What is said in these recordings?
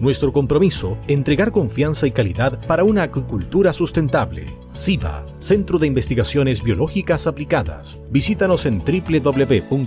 nuestro compromiso, entregar confianza y calidad para una acuicultura sustentable. SIBA, Centro de Investigaciones Biológicas Aplicadas. Visítanos en www.siba.cl.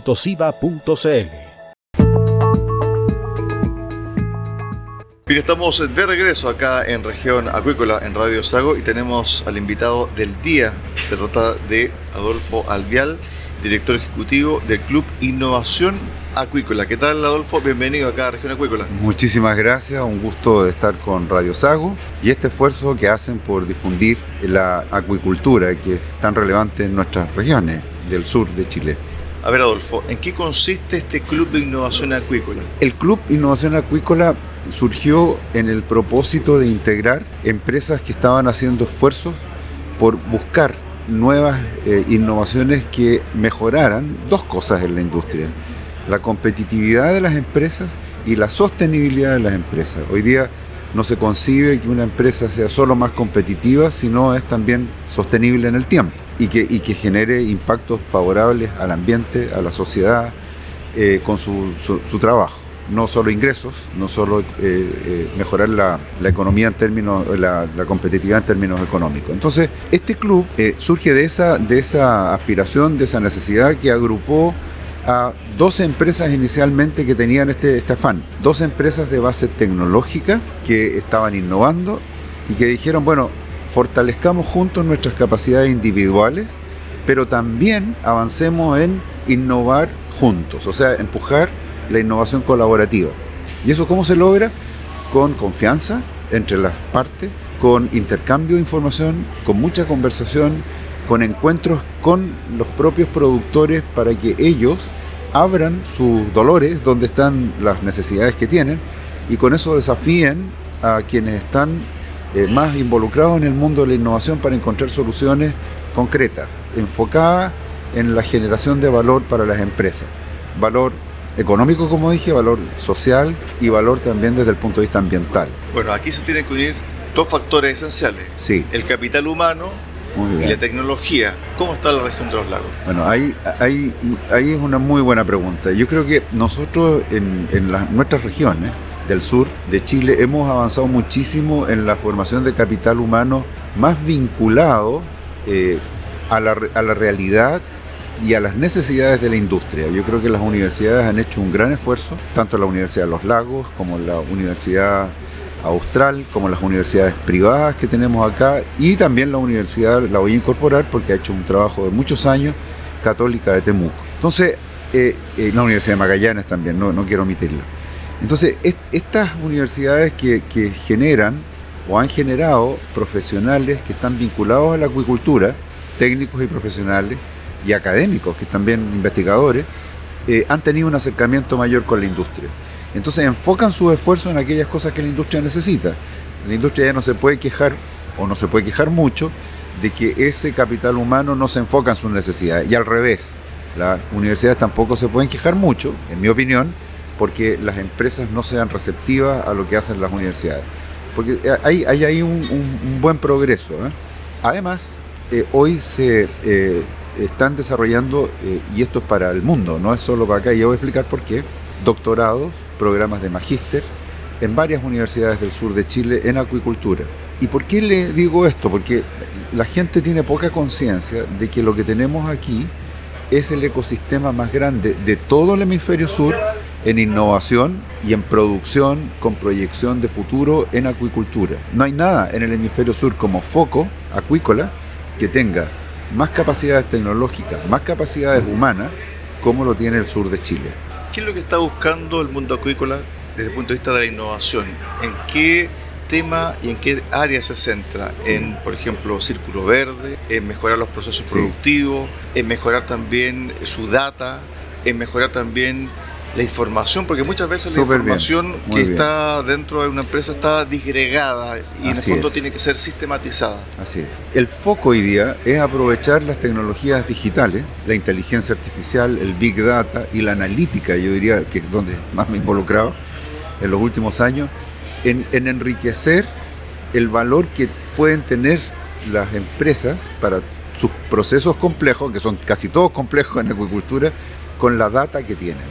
Bien, estamos de regreso acá en región acuícola en Radio Sago y tenemos al invitado del día. Se trata de Adolfo Alvial, director ejecutivo del Club Innovación Acuícola. ¿Qué tal, Adolfo? Bienvenido acá a Región Acuícola. Muchísimas gracias, un gusto de estar con Radio Sago y este esfuerzo que hacen por difundir la acuicultura que es tan relevante en nuestras regiones del sur de Chile. A ver, Adolfo, ¿en qué consiste este Club de Innovación Acuícola? El Club Innovación Acuícola surgió en el propósito de integrar empresas que estaban haciendo esfuerzos por buscar nuevas eh, innovaciones que mejoraran dos cosas en la industria la competitividad de las empresas y la sostenibilidad de las empresas. Hoy día no se concibe que una empresa sea solo más competitiva, sino es también sostenible en el tiempo y que, y que genere impactos favorables al ambiente, a la sociedad, eh, con su, trabajo. No solo ingresos, no solo eh, eh, mejorar la, economía en términos, la, la, competitividad en términos económicos. Entonces, este club surge de esa, de esa aspiración, de esa necesidad que agrupó a dos empresas inicialmente que tenían este, este afán, dos empresas de base tecnológica que estaban innovando y que dijeron, bueno, fortalezcamos juntos nuestras capacidades individuales, pero también avancemos en innovar juntos, o sea, empujar la innovación colaborativa. ¿Y eso cómo se logra? Con confianza entre las partes, con intercambio de información, con mucha conversación, con encuentros con los propios productores para que ellos abran sus dolores donde están las necesidades que tienen y con eso desafíen a quienes están eh, más involucrados en el mundo de la innovación para encontrar soluciones concretas, enfocadas en la generación de valor para las empresas. Valor económico, como dije, valor social y valor también desde el punto de vista ambiental. Bueno, aquí se tienen que unir dos factores esenciales. Sí. El capital humano y la tecnología, ¿cómo está la región de los lagos? Bueno, ahí, ahí, ahí es una muy buena pregunta. Yo creo que nosotros en, nuestras regiones del sur de Chile hemos avanzado muchísimo en la formación de capital humano más vinculado eh, a, la, a la realidad y a las necesidades de la industria. Yo creo que las universidades han hecho un gran esfuerzo, tanto la Universidad de los Lagos como la Universidad Austral, como las universidades privadas que tenemos acá y también la universidad, la voy a incorporar porque ha hecho un trabajo de muchos años, Católica de Temuco. Entonces, eh, eh, la Universidad de Magallanes también, no, no quiero omitirla. Entonces, estas universidades que, generan o han generado profesionales que están vinculados a la acuicultura, técnicos y profesionales, y académicos, que bien investigadores, eh, han tenido un acercamiento mayor con la industria. Entonces enfocan sus esfuerzos en aquellas cosas que la industria necesita. La industria ya no se puede quejar, o no se puede quejar mucho, de que ese capital humano no se enfoca en sus necesidades. Y al revés, las universidades tampoco se pueden quejar mucho, en mi opinión, porque las empresas no sean receptivas a lo que hacen las universidades. Porque hay, hay ahí un, buen progreso. ¿eh? Además, eh, hoy se eh, están desarrollando, y esto es para el mundo, no es solo para acá, y yo voy a explicar por qué, doctorados programas de magíster en varias universidades del sur de Chile en acuicultura. ¿Y por qué le digo esto? Porque la gente tiene poca conciencia de que lo que tenemos aquí es el ecosistema más grande de todo el hemisferio sur en innovación y en producción con proyección de futuro en acuicultura. No hay nada en el hemisferio sur como foco acuícola que tenga más capacidades tecnológicas, más capacidades humanas, como lo tiene el sur de Chile. ¿Qué es lo que está buscando el mundo acuícola desde el punto de vista de la innovación? ¿En qué tema y en qué área se centra? En, por ejemplo, círculo verde, en mejorar los procesos productivos, en mejorar también su data, en mejorar también la información, porque muchas veces la información que está dentro de una empresa está disgregada y en el fondo tiene que ser sistematizada. Así es. El foco hoy día es aprovechar las tecnologías digitales, la inteligencia artificial, el big data y la analítica, yo diría que es donde más me he involucrado en los últimos años, en, en enriquecer el valor que pueden tener las empresas para sus procesos complejos, que son casi todos complejos en acuicultura, con la data que tienen.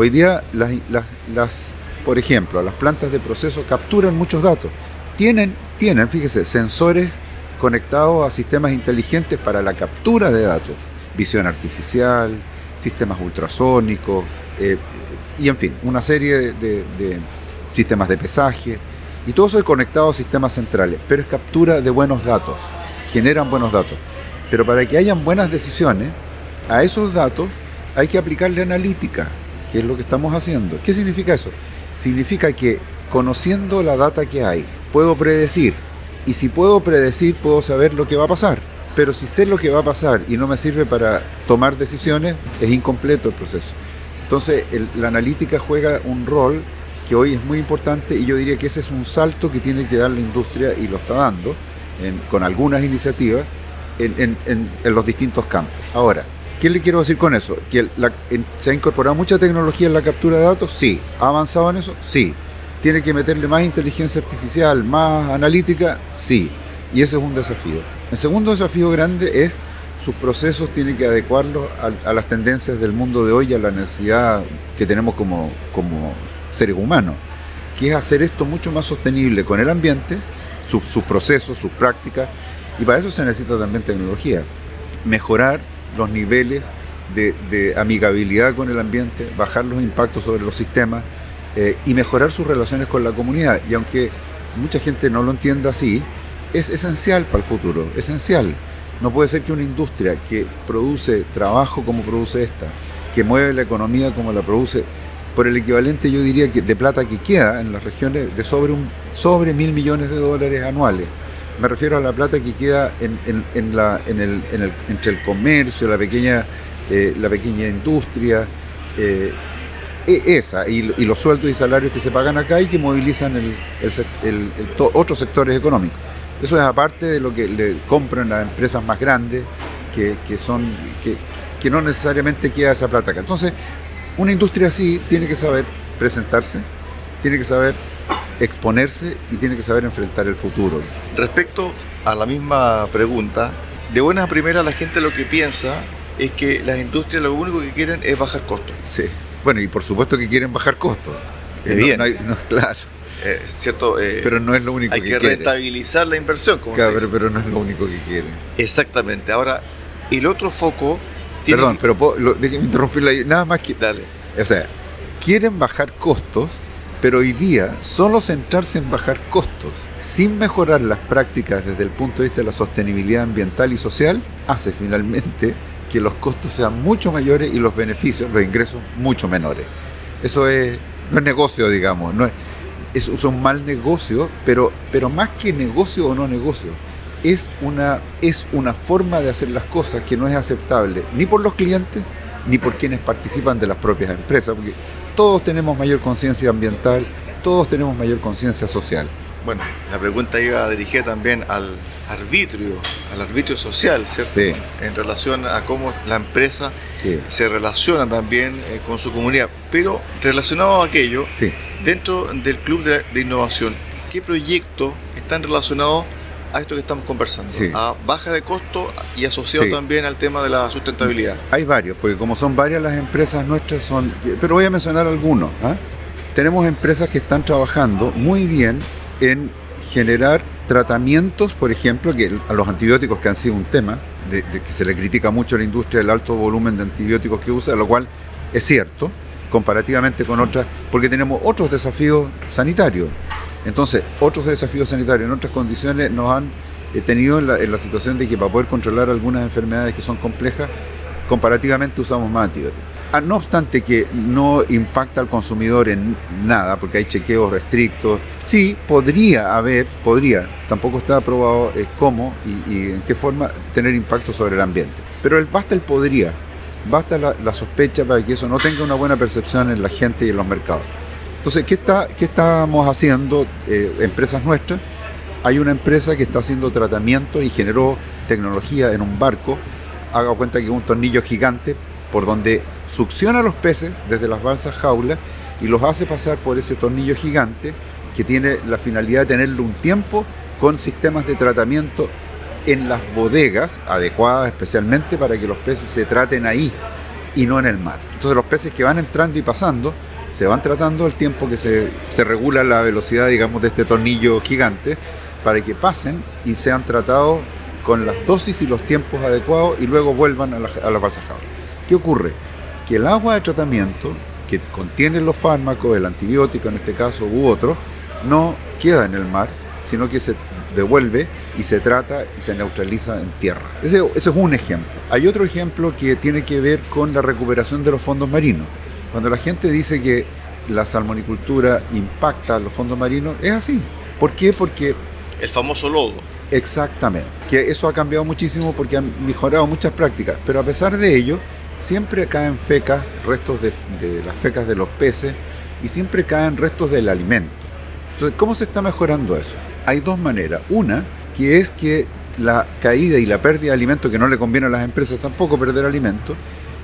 Hoy día, las, por ejemplo, las plantas de proceso capturan muchos datos. Tienen, tienen, fíjese, sensores conectados a sistemas inteligentes para la captura de datos, visión artificial, sistemas ultrasónicos, eh, y en fin, una serie de, de, sistemas de pesaje, y todo eso es conectado a sistemas centrales, pero es captura de buenos datos, generan buenos datos. Pero para que hayan buenas decisiones, a esos datos hay que aplicarle analítica, que es lo que estamos haciendo. ¿Qué significa eso? Significa que conociendo la data que hay, puedo predecir. Y si puedo predecir, puedo saber lo que va a pasar. Pero si sé lo que va a pasar y no me sirve para tomar decisiones, es incompleto el proceso. Entonces, la analítica juega un rol que hoy es muy importante y yo diría que ese es un salto que tiene que dar la industria y lo está dando con algunas iniciativas en, en los distintos campos. Ahora, ¿Qué le quiero decir con eso? ¿Que se ha incorporado mucha tecnología en la captura de datos? Sí. ¿Ha avanzado en eso? Sí. ¿Tiene que meterle más inteligencia artificial, más analítica? Sí. Y ese es un desafío. El segundo desafío grande es sus procesos tienen que adecuarlos a, las tendencias del mundo de hoy y a la necesidad que tenemos como, como seres humanos, que es hacer esto mucho más sostenible con el ambiente, sus procesos, sus prácticas, y para eso se necesita también tecnología. Mejorar los niveles de, amigabilidad con el ambiente, bajar los impactos sobre los sistemas eh, y mejorar sus relaciones con la comunidad. Y aunque mucha gente no lo entienda así, es esencial para el futuro, esencial. No puede ser que una industria que produce trabajo como produce esta, que mueve la economía como la produce, por el equivalente yo diría que de plata que queda en las regiones de sobre, un, sobre mil millones de dólares anuales me refiero a la plata que queda en, la, el, entre el comercio, la pequeña, eh, la pequeña industria, eh, e, esa, y, los sueldos y salarios que se pagan acá y que movilizan el, otros sectores económicos. Eso es aparte de lo que le compran las empresas más grandes, que, son, que, que no necesariamente queda esa plata acá. Entonces, una industria así tiene que saber presentarse, tiene que saber exponerse y tiene que saber enfrentar el futuro. Respecto a la misma pregunta, de buenas a primeras la gente lo que piensa es que las industrias lo único que quieren es bajar costos. Sí, bueno, y por supuesto que quieren bajar costos. Es bien. No, claro. Eh, cierto, eh, pero no es lo único hay que, rentabilizar la inversión, como claro, pero, no es lo único que quieren. Exactamente. Ahora, el otro foco. Perdón, pero déjeme interrumpirla ahí. Nada más que. Dale. O sea, quieren bajar costos, pero hoy día, solo centrarse en bajar costos sin mejorar las prácticas desde el punto de vista de la sostenibilidad ambiental y social, hace finalmente que los costos sean mucho mayores y los beneficios, los ingresos, mucho menores. Eso es, no es negocio, digamos, no es, un mal negocio, pero, más que negocio o no negocio, es una, forma de hacer las cosas que no es aceptable ni por los clientes ni por quienes participan de las propias empresas, todos tenemos mayor conciencia ambiental, todos tenemos mayor conciencia social. Bueno, la pregunta iba dirigida también al arbitrio, al arbitrio social, ¿cierto? Sí. En relación a cómo la empresa se relaciona también eh, con su comunidad. Pero relacionado a aquello, dentro del Club de, Innovación, ¿qué proyectos están relacionados a esto que estamos conversando, a baja de costo y asociado también al tema de la sustentabilidad. Hay varios, porque como son varias las empresas nuestras son, pero voy a mencionar algunos. ¿ah? Tenemos empresas que están trabajando muy bien en generar tratamientos, por ejemplo, que a los antibióticos que han sido un tema, de, que se le critica mucho a la industria el alto volumen de antibióticos que usa, lo cual es cierto, comparativamente con otras, porque tenemos otros desafíos sanitarios. Entonces, otros desafíos sanitarios en otras condiciones nos han he tenido en la, situación de que para poder controlar algunas enfermedades que son complejas, comparativamente usamos más antibióticos. Ah, no obstante que no impacta al consumidor en nada, porque hay chequeos restrictos, sí podría haber, podría, tampoco está aprobado eh, cómo y, en qué forma tener impacto sobre el ambiente. Pero basta el podría, basta la, sospecha para que eso no tenga una buena percepción en la gente y en los mercados. Entonces, ¿qué, está, qué estamos haciendo eh, empresas nuestras? Hay una empresa que está haciendo tratamiento y generó tecnología en un barco, haga cuenta que es un tornillo gigante por donde succiona los peces desde las balsas jaulas y los hace pasar por ese tornillo gigante que tiene la finalidad de tenerlo un tiempo con sistemas de tratamiento en las bodegas adecuadas especialmente para que los peces se traten ahí y no en el mar. Entonces los peces que van entrando y pasando se van tratando el tiempo que se, regula la velocidad, digamos, de este tornillo gigante para que pasen y sean tratados con las dosis y los tiempos adecuados y luego vuelvan a, la, a las balsas jaulas. ¿Qué ocurre? Que el agua de tratamiento que contiene los fármacos, el antibiótico en este caso u otro, no queda en el mar, sino que se devuelve y se trata y se neutraliza en tierra. Ese, es un ejemplo. Hay otro ejemplo que tiene que ver con la recuperación de los fondos marinos. Cuando la gente dice que la salmonicultura impacta los fondos marinos, es así. ¿Por qué? Porque... El famoso lodo. Exactamente. Que eso ha cambiado muchísimo porque han mejorado muchas prácticas. Pero a pesar de ello, siempre caen fecas, restos de, las fecas de los peces y siempre caen restos del alimento. Entonces, ¿cómo se está mejorando eso? Hay dos maneras. Una, que es que la caída y la pérdida de alimento, que no le conviene a las empresas tampoco perder alimento,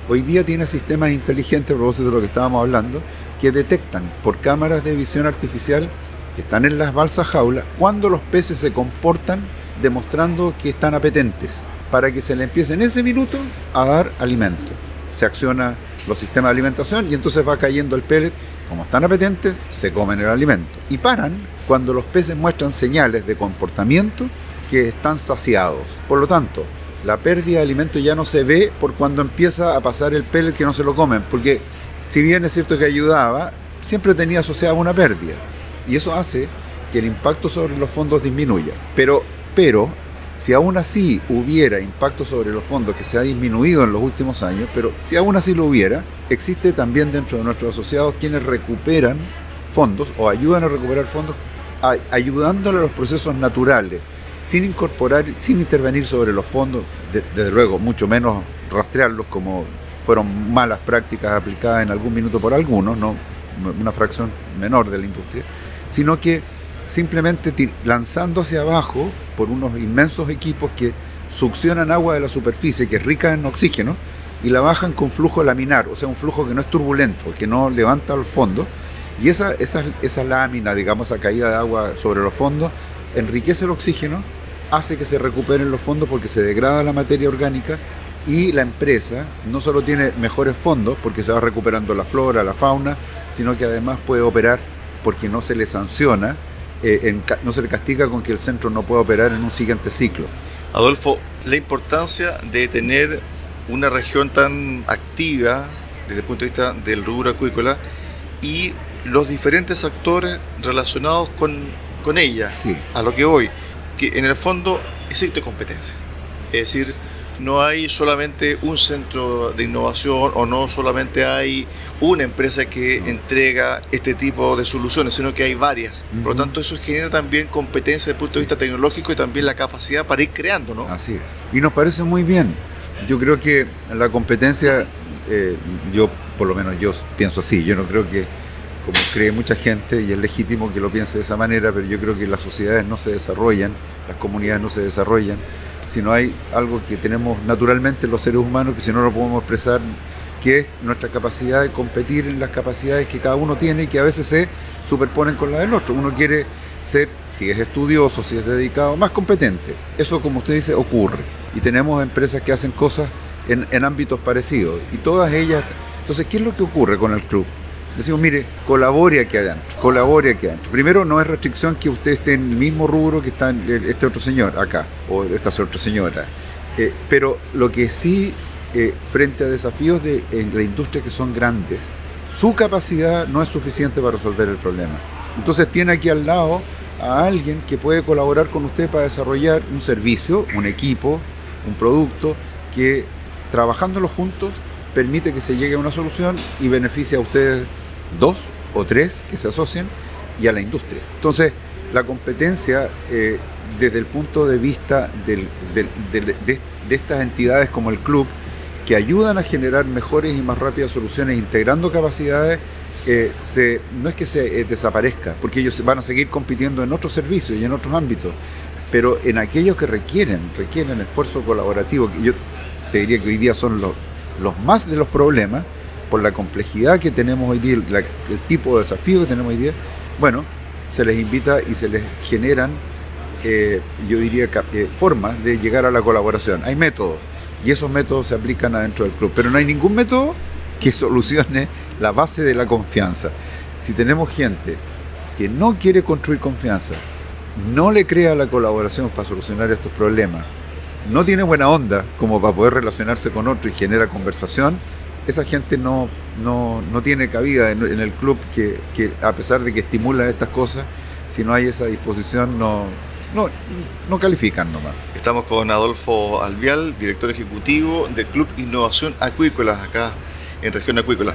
hoy día tiene sistemas inteligentes, a propósito de lo que estábamos hablando, que detectan por cámaras de visión artificial que están en las balsas jaulas cuando los peces se comportan demostrando que están apetentes para que se le empiece en ese minuto a dar alimento se acciona los sistemas de alimentación y entonces va cayendo el pellet. Como están apetentes, se comen el alimento. Y paran cuando los peces muestran señales de comportamiento que están saciados. Por lo tanto, la pérdida de alimento ya no se ve por cuando empieza a pasar el pellet que no se lo comen, porque si bien es cierto que ayudaba, siempre tenía asociada una pérdida. Y eso hace que el impacto sobre los fondos disminuya. Pero, pero si aún así hubiera impacto sobre los fondos que se ha disminuido en los últimos años, pero si aún así lo hubiera, existe también dentro de nuestros asociados quienes recuperan fondos o ayudan a recuperar fondos ayudándole a los procesos naturales, sin incorporar, sin intervenir sobre los fondos, desde luego, mucho menos rastrearlos como fueron malas prácticas aplicadas en algún minuto por algunos, no una fracción menor de la industria, sino que simplemente lanzando hacia abajo por unos inmensos equipos que succionan agua de la superficie, que es rica en oxígeno, y la bajan con flujo laminar, o sea, un flujo que no es turbulento, que no levanta al fondo. Y esa, esa, esa lámina, digamos, esa caída de agua sobre los fondos, enriquece el oxígeno, hace que se recuperen los fondos porque se degrada la materia orgánica y la empresa no solo tiene mejores fondos porque se va recuperando la flora, la fauna, sino que además puede operar porque no se le sanciona eh, no se le castiga con que el centro no pueda operar en un siguiente ciclo. Adolfo, la importancia de tener una región tan activa desde el punto de vista del rubro acuícola y los diferentes actores relacionados con, con ella, a lo que voy, que en el fondo existe competencia. Es decir, no hay solamente un centro de innovación o no solamente hay una empresa que entrega este tipo de soluciones, sino que hay varias. Por lo tanto, eso genera también competencia desde el punto de vista tecnológico y también la capacidad para ir creando, ¿no? Así es. Y nos parece muy bien. Yo creo que la competencia, eh, yo por lo menos yo pienso así, yo no creo que como cree mucha gente, y es legítimo que lo piense de esa manera, pero yo creo que las sociedades no se desarrollan, las comunidades no se desarrollan si no hay algo que tenemos naturalmente los seres humanos, que si no lo podemos expresar, que es nuestra capacidad de competir en las capacidades que cada uno tiene y que a veces se superponen con la del otro. Uno quiere ser, si es estudioso, si es dedicado, más competente. Eso, como usted dice, ocurre. Y tenemos empresas que hacen cosas en, en ámbitos parecidos. Y todas ellas... Entonces, ¿qué es lo que ocurre con el club? Decimos, mire, colabore aquí adentro, colabore aquí adentro. Primero, no es restricción que usted esté en el mismo rubro que está este otro señor acá, o esta otra señora. Eh, pero lo que sí, eh, frente a desafíos de, en la industria que son grandes, su capacidad no es suficiente para resolver el problema. Entonces tiene aquí al lado a alguien que puede colaborar con usted para desarrollar un servicio, un equipo, un producto que trabajándolo juntos permite que se llegue a una solución y beneficie a ustedes dos o tres que se asocien y a la industria. Entonces, la competencia eh, desde el punto de vista de, estas entidades como el club, que ayudan a generar mejores y más rápidas soluciones integrando capacidades, eh, se, no es que se eh, desaparezca, porque ellos van a seguir compitiendo en otros servicios y en otros ámbitos, pero en aquellos que requieren, requieren esfuerzo colaborativo, que yo te diría que hoy día son los, los más de los problemas, por la complejidad que tenemos hoy día, el tipo de desafío que tenemos hoy día, bueno, se les invita y se les generan, eh, yo diría, eh, formas de llegar a la colaboración. Hay métodos y esos métodos se aplican adentro del club, pero no hay ningún método que solucione la base de la confianza. Si tenemos gente que no quiere construir confianza, no le crea la colaboración para solucionar estos problemas, no tiene buena onda como para poder relacionarse con otro y genera conversación, esa gente no, no, tiene cabida en, el club que, a pesar de que estimula estas cosas, si no hay esa disposición no, no, no califican nomás. Estamos con Adolfo Alvial, director ejecutivo del Club Innovación Acuícola, acá en Región Acuícola.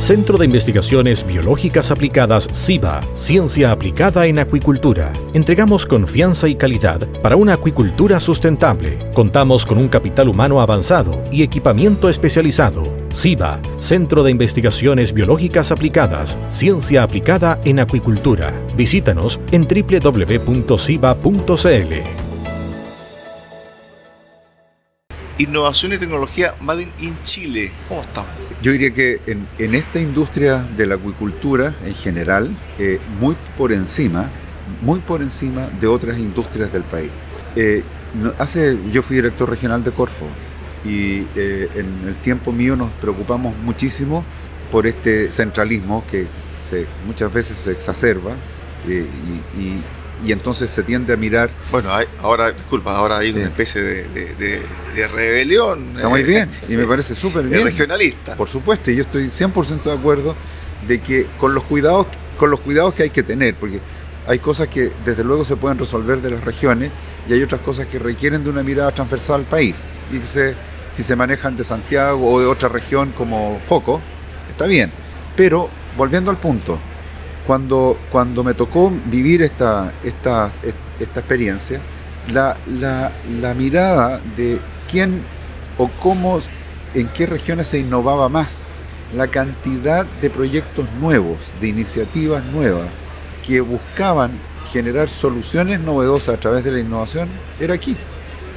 Centro de Investigaciones Biológicas Aplicadas CIBA, Ciencia Aplicada en Acuicultura. Entregamos confianza y calidad para una acuicultura sustentable. Contamos con un capital humano avanzado y equipamiento especializado. CIBA, Centro de Investigaciones Biológicas Aplicadas, Ciencia Aplicada en Acuicultura. Visítanos en www.ciba.cl. Innovación y tecnología Made in Chile. ¿Cómo estamos? Yo diría que en, esta industria de la acuicultura en general, eh, muy por encima, muy por encima de otras industrias del país. Eh, hace, yo fui director regional de Corfo y eh, en el tiempo mío nos preocupamos muchísimo por este centralismo que se, muchas veces se exacerba y, y entonces se tiende a mirar. Bueno, ahora, disculpa, ahora hay una especie de, rebelión. Está muy bien, y me parece súper bien. regionalista. Por supuesto, y yo estoy 100% de acuerdo de que con los cuidados con los cuidados que hay que tener, porque hay cosas que desde luego se pueden resolver de las regiones y hay otras cosas que requieren de una mirada transversal al país. Y que si se manejan de Santiago o de otra región como foco, está bien. Pero, volviendo al punto, cuando, cuando me tocó vivir esta, esta, esta experiencia, la, la, mirada de quién o cómo, en qué regiones se innovaba más, la cantidad de proyectos nuevos, de iniciativas nuevas, que buscaban generar soluciones novedosas a través de la innovación, era aquí.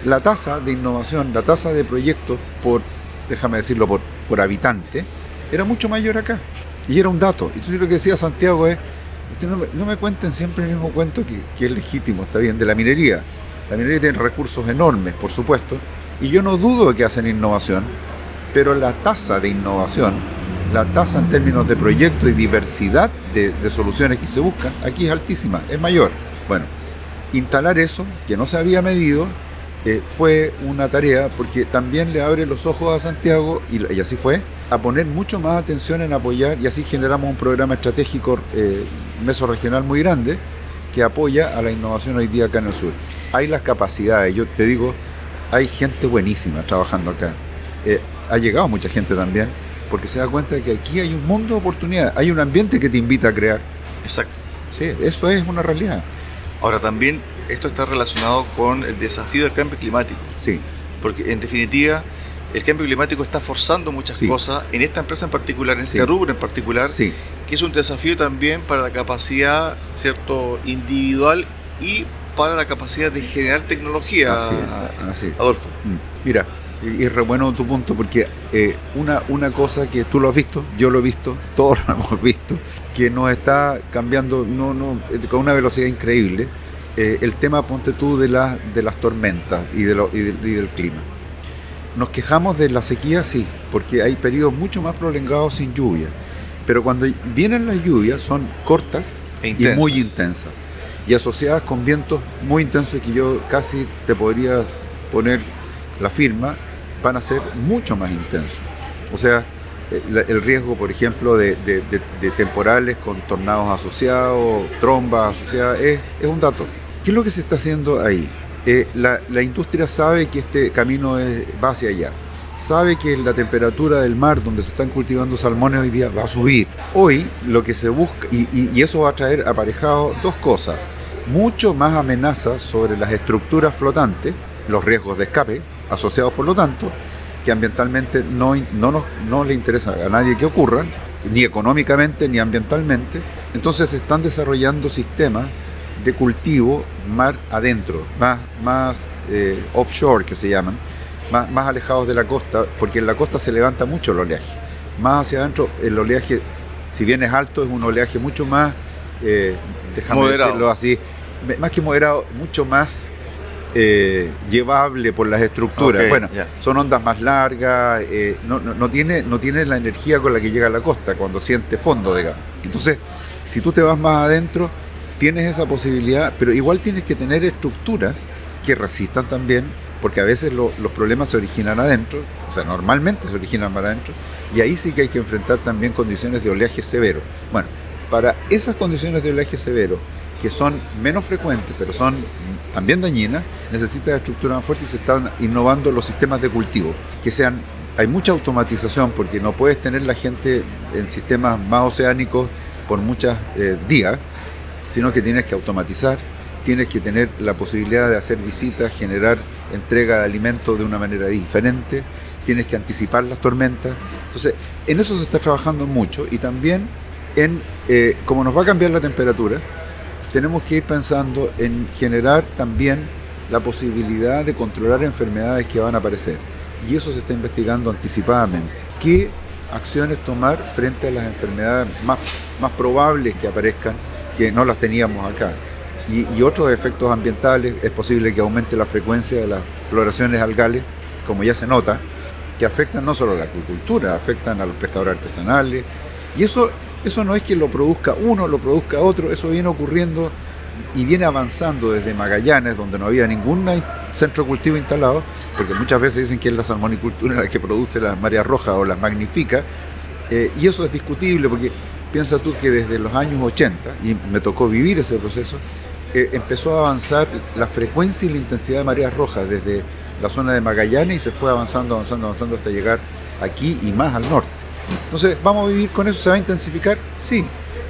La tasa de innovación, la tasa de proyectos por, déjame decirlo, por, por habitante, era mucho mayor acá. Y era un dato. Y entonces lo que decía Santiago es, no, me, cuenten siempre el mismo cuento que, es legítimo, está bien, de la minería. La minería tiene recursos enormes, por supuesto, y yo no dudo de que hacen innovación, pero la tasa de innovación, la tasa en términos de proyecto y diversidad de, soluciones que se buscan, aquí es altísima, es mayor. Bueno, instalar eso, que no se había medido, eh, fue una tarea porque también le abre los ojos a Santiago, y, así fue, a poner mucho más atención en apoyar, y así generamos un programa estratégico eh, mesorregional muy grande que apoya a la innovación hoy día acá en el sur. Hay las capacidades, yo te digo, hay gente buenísima trabajando acá. Eh, ha llegado mucha gente también, porque se da cuenta de que aquí hay un mundo de oportunidades, hay un ambiente que te invita a crear. Exacto. Sí, eso es una realidad. Ahora también esto está relacionado con el desafío del cambio climático. Sí. Porque en definitiva, el cambio climático está forzando muchas cosas en esta empresa en particular, en este rubro en particular, sí. que es un desafío también para la capacidad cierto individual y para la capacidad de generar tecnología. Así es, Adolfo. Mm. Mira, y es re bueno tu punto porque eh, una, una cosa que tú lo has visto, yo lo he visto, todos lo hemos visto, que nos está cambiando no, no, con una velocidad increíble eh, el tema, ponte tú, de, la, de las tormentas y, de y, del clima. Nos quejamos de la sequía, sí, porque hay periodos mucho más prolongados sin lluvia. Pero cuando vienen las lluvias son cortas e y muy intensas. Y asociadas con vientos muy intensos que yo casi te podría poner la firma, van a ser mucho más intensos. O sea, eh, el riesgo, por ejemplo, de, temporales con tornados asociados, trombas asociadas, es, un dato. ¿Qué es lo que se está haciendo ahí? Eh, la, industria sabe que este camino va hacia allá. Sabe que la temperatura del mar donde se están cultivando salmones hoy día va a subir. Hoy lo que se busca, y, eso va a traer aparejado dos cosas. Mucho más amenazas sobre las estructuras flotantes, los riesgos de escape asociados por lo tanto, que ambientalmente no, no, no le interesa a nadie que ocurran, ni económicamente ni ambientalmente. Entonces se están desarrollando sistemas de cultivo mar adentro, más, más eh, offshore que se llaman, más, más alejados de la costa, porque en la costa se levanta mucho el oleaje. Más hacia adentro el oleaje, si bien es alto, es un oleaje mucho más, eh, déjame decirlo así, más que moderado, mucho más eh, llevable por las estructuras. bueno, son ondas más largas, eh, no, tiene, no tiene la energía con la que llega a la costa cuando siente fondo, digamos. Entonces, si tú te vas más adentro, tienes esa posibilidad, pero igual tienes que tener estructuras que resistan también, porque a veces los problemas se originan adentro, o sea, normalmente se originan más adentro, y ahí sí que hay que enfrentar también condiciones de oleaje severo. Bueno, para esas condiciones de oleaje severo, que son menos frecuentes, pero son también dañinas, necesita estructuras más fuertes y se están innovando los sistemas de cultivo, que sean hay mucha automatización porque no puedes tener la gente en sistemas más oceánicos por muchos eh, días, sino que tienes que automatizar, tienes que tener la posibilidad de hacer visitas, generar entrega de alimentos de una manera diferente, tienes que anticipar las tormentas. Entonces, en eso se está trabajando mucho y también en eh, cómo nos va a cambiar la temperatura, tenemos que ir pensando en generar también la posibilidad de controlar enfermedades que van a aparecer. Y eso se está investigando anticipadamente. ¿Qué acciones tomar frente a las enfermedades más, más probables que aparezcan, que no las teníamos acá? Y, otros efectos ambientales, es posible que aumente la frecuencia de las floraciones algales, como ya se nota, que afectan no solo a la acuicultura, afectan a los pescadores artesanales. Y eso eso no es que lo produzca uno, lo produzca otro, eso viene ocurriendo y viene avanzando desde Magallanes, donde no había ningún centro de cultivo instalado, porque muchas veces dicen que es la salmonicultura la que produce las mareas rojas o las magnifica, eh, y eso es discutible porque piensa tú que desde los años 80, y me tocó vivir ese proceso, eh, empezó a avanzar la frecuencia y la intensidad de mareas rojas desde la zona de Magallanes y se fue avanzando, avanzando, avanzando hasta llegar aquí y más al norte. Entonces, ¿vamos a vivir con eso? ¿Se va a intensificar? Sí,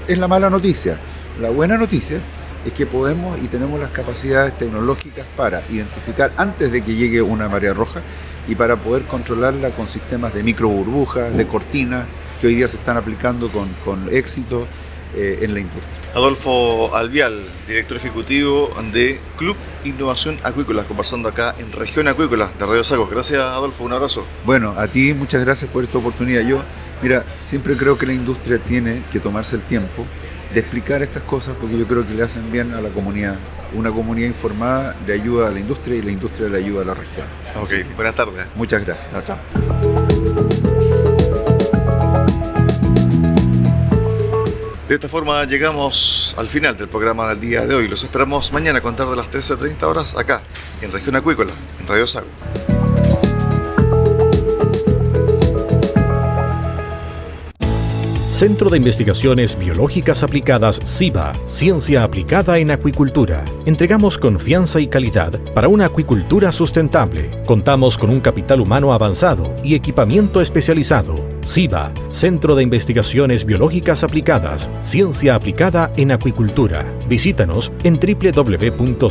es la mala noticia. La buena noticia es que podemos y tenemos las capacidades tecnológicas para identificar antes de que llegue una marea roja y para poder controlarla con sistemas de micro burbujas, de cortinas, que hoy día se están aplicando con, éxito eh, en la industria. Adolfo Alvial, director ejecutivo de Club Innovación Acuícola, conversando acá en Región Acuícola de Radio Sacos. Gracias, Adolfo, un abrazo. Bueno, a ti muchas gracias por esta oportunidad. Yo Mira, siempre creo que la industria tiene que tomarse el tiempo de explicar estas cosas porque yo creo que le hacen bien a la comunidad. Una comunidad informada le ayuda a la industria y la industria le ayuda a la región. Ok, buenas tardes. Muchas gracias. Chao, chao. Esta forma llegamos al final del programa del día de hoy. Los esperamos mañana a contar de las 13.30 horas acá, en Región Acuícola, en Radio Sago. Centro de Investigaciones Biológicas Aplicadas CIBA, Ciencia Aplicada en Acuicultura. Entregamos confianza y calidad para una acuicultura sustentable. Contamos con un capital humano avanzado y equipamiento especializado. CIBA, Centro de Investigaciones Biológicas Aplicadas, Ciencia Aplicada en Acuicultura. Visítanos en www.ciba.cl.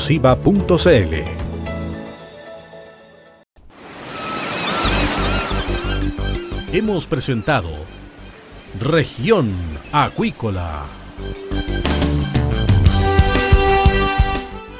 Hemos presentado Región Acuícola.